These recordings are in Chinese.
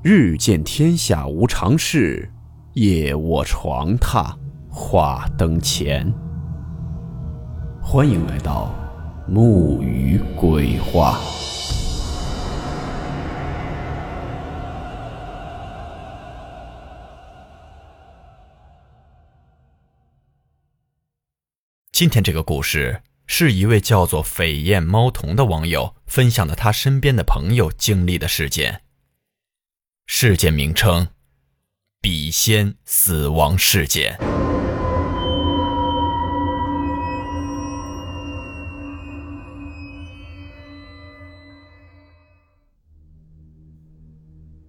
日见天下无常事，夜卧床榻话灯前。欢迎来到木鱼鬼话。今天这个故事是一位叫做“斐燕猫童”的网友分享的他身边的朋友经历的事件。事件名称：笔仙死亡事件。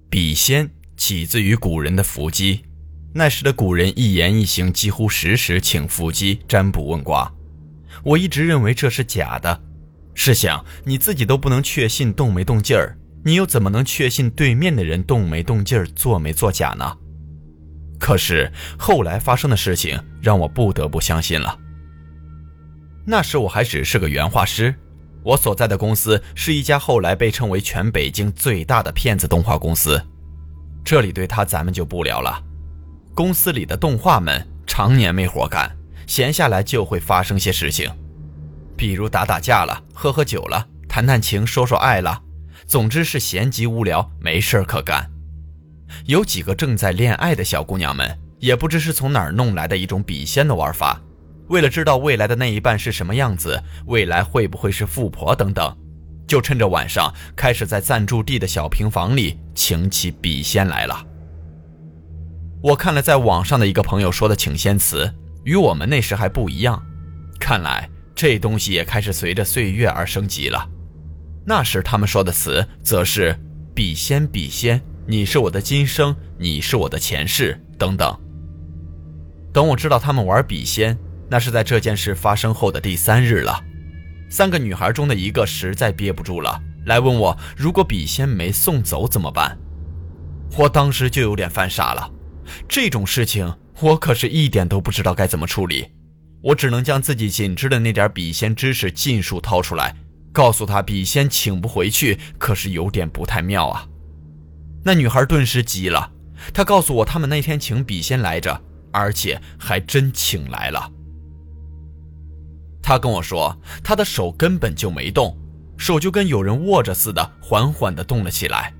笔仙起自于古人的伏击，那时的古人一言一行几乎时时请伏击占卜问卦。我一直认为这是假的。试想，你自己都不能确信动没动劲儿。你又怎么能确信对面的人动没动劲儿、做没做假呢？可是后来发生的事情让我不得不相信了。那时我还只是个原画师，我所在的公司是一家后来被称为全北京最大的骗子动画公司。这里对他咱们就不聊了。公司里的动画们常年没活干，闲下来就会发生些事情，比如打打架了、喝喝酒了、谈谈情、说说爱了。总之是闲极无聊，没事可干。有几个正在恋爱的小姑娘们，也不知是从哪儿弄来的一种笔仙的玩法。为了知道未来的那一半是什么样子，未来会不会是富婆等等，就趁着晚上开始在暂住地的小平房里请起笔仙来了。我看了在网上的一个朋友说的请仙词，与我们那时还不一样。看来这东西也开始随着岁月而升级了。那时他们说的词，则是“笔仙，笔仙，你是我的今生，你是我的前世”等等。等我知道他们玩笔仙，那是在这件事发生后的第三日了。三个女孩中的一个实在憋不住了，来问我：如果笔仙没送走怎么办？我当时就有点犯傻了。这种事情，我可是一点都不知道该怎么处理。我只能将自己仅知的那点笔仙知识尽数掏出来。告诉他笔仙请不回去，可是有点不太妙啊。那女孩顿时急了，她告诉我他们那天请笔仙来着，而且还真请来了。她跟我说，她的手根本就没动，手就跟有人握着似的，缓缓地动了起来。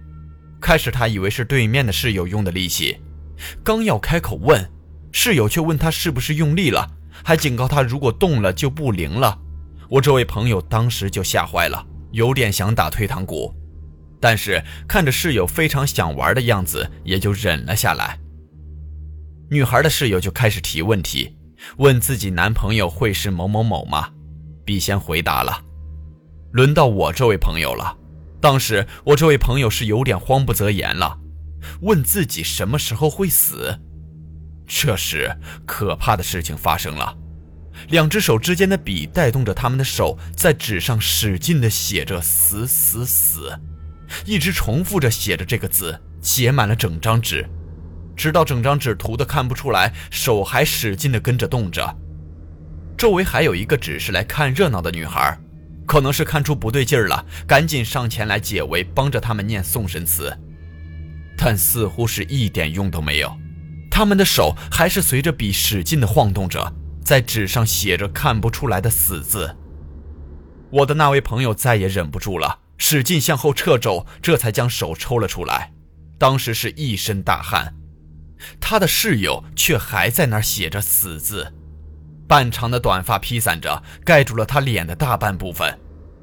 开始她以为是对面的室友用的力气，刚要开口问，室友却问她是不是用力了，还警告她如果动了就不灵了。我这位朋友当时就吓坏了，有点想打退堂鼓，但是看着室友非常想玩的样子，也就忍了下来。女孩的室友就开始提问题，问自己男朋友会是某某某吗？笔仙回答了。轮到我这位朋友了，当时我这位朋友是有点慌不择言了，问自己什么时候会死。这时，可怕的事情发生了。两只手之间的笔带动着他们的手，在纸上使劲地写着“死死死”，一直重复着写着这个字，写满了整张纸，直到整张纸涂的看不出来，手还使劲地跟着动着。周围还有一个只是来看热闹的女孩，可能是看出不对劲儿了，赶紧上前来解围，帮着他们念送神词，但似乎是一点用都没有，他们的手还是随着笔使劲地晃动着。在纸上写着看不出来的死字。我的那位朋友再也忍不住了，使劲向后撤肘，这才将手抽了出来。当时是一身大汗，他的室友却还在那儿写着死字，半长的短发披散着，盖住了他脸的大半部分。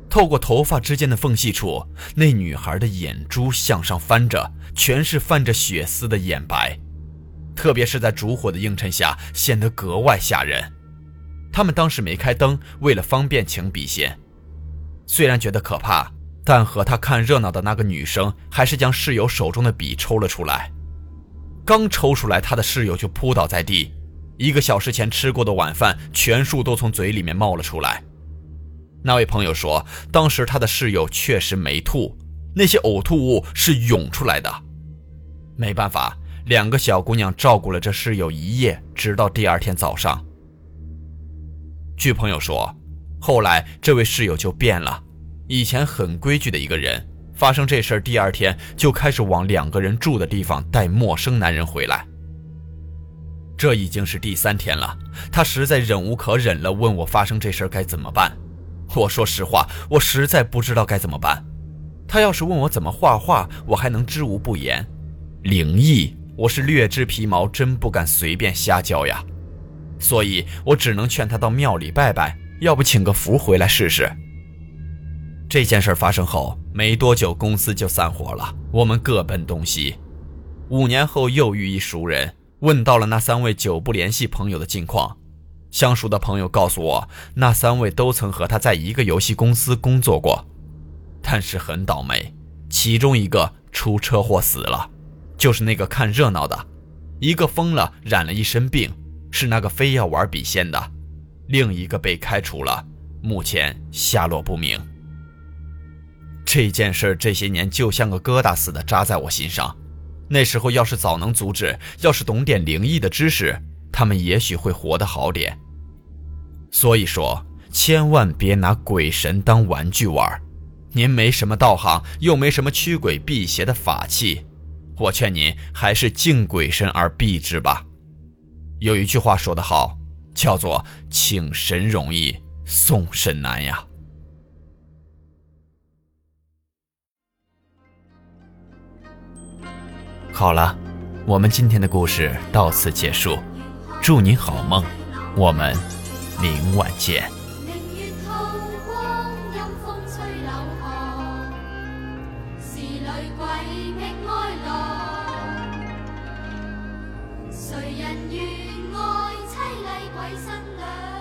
透过头发之间的缝隙处，那女孩的眼珠向上翻着，全是泛着血丝的眼白，特别是在烛火的映衬下，显得格外吓人。他们当时没开灯，为了方便请笔仙。虽然觉得可怕，但和他看热闹的那个女生还是将室友手中的笔抽了出来。刚抽出来，他的室友就扑倒在地，一个小时前吃过的晚饭全数都从嘴里面冒了出来。那位朋友说，当时他的室友确实没吐，那些呕吐物是涌出来的。没办法，两个小姑娘照顾了这室友一夜，直到第二天早上。据朋友说，后来这位室友就变了，以前很规矩的一个人，发生这事儿第二天就开始往两个人住的地方带陌生男人回来。这已经是第三天了，他实在忍无可忍了，问我发生这事儿该怎么办。我说实话，我实在不知道该怎么办。他要是问我怎么画画，我还能知无不言；灵异，我是略知皮毛，真不敢随便瞎教呀。所以我只能劝他到庙里拜拜，要不请个符回来试试。这件事发生后没多久，公司就散伙了，我们各奔东西。五年后又遇一熟人。问到了那三位久不联系朋友的近况，相熟的朋友告诉我，那三位都曾和他在一个游戏公司工作过，但是很倒霉，其中一个出车祸死了，就是那个看热闹的；一个疯了，染了一身病，是那个非要玩笔仙的；另一个被开除了，目前下落不明。这件事这些年就像个疙瘩似的扎在我心上。那时候要是早能阻止，要是懂点灵异的知识，他们也许会活得好点。所以说，千万别拿鬼神当玩具玩。您没什么道行，又没什么驱鬼辟邪的法器，我劝您还是敬鬼神而避之吧。有一句话说得好，叫做“请神容易送神难”呀。好了，我们今天的故事到此结束，祝您好梦，我们明晚见。人愿爱妻礼鬼新娘？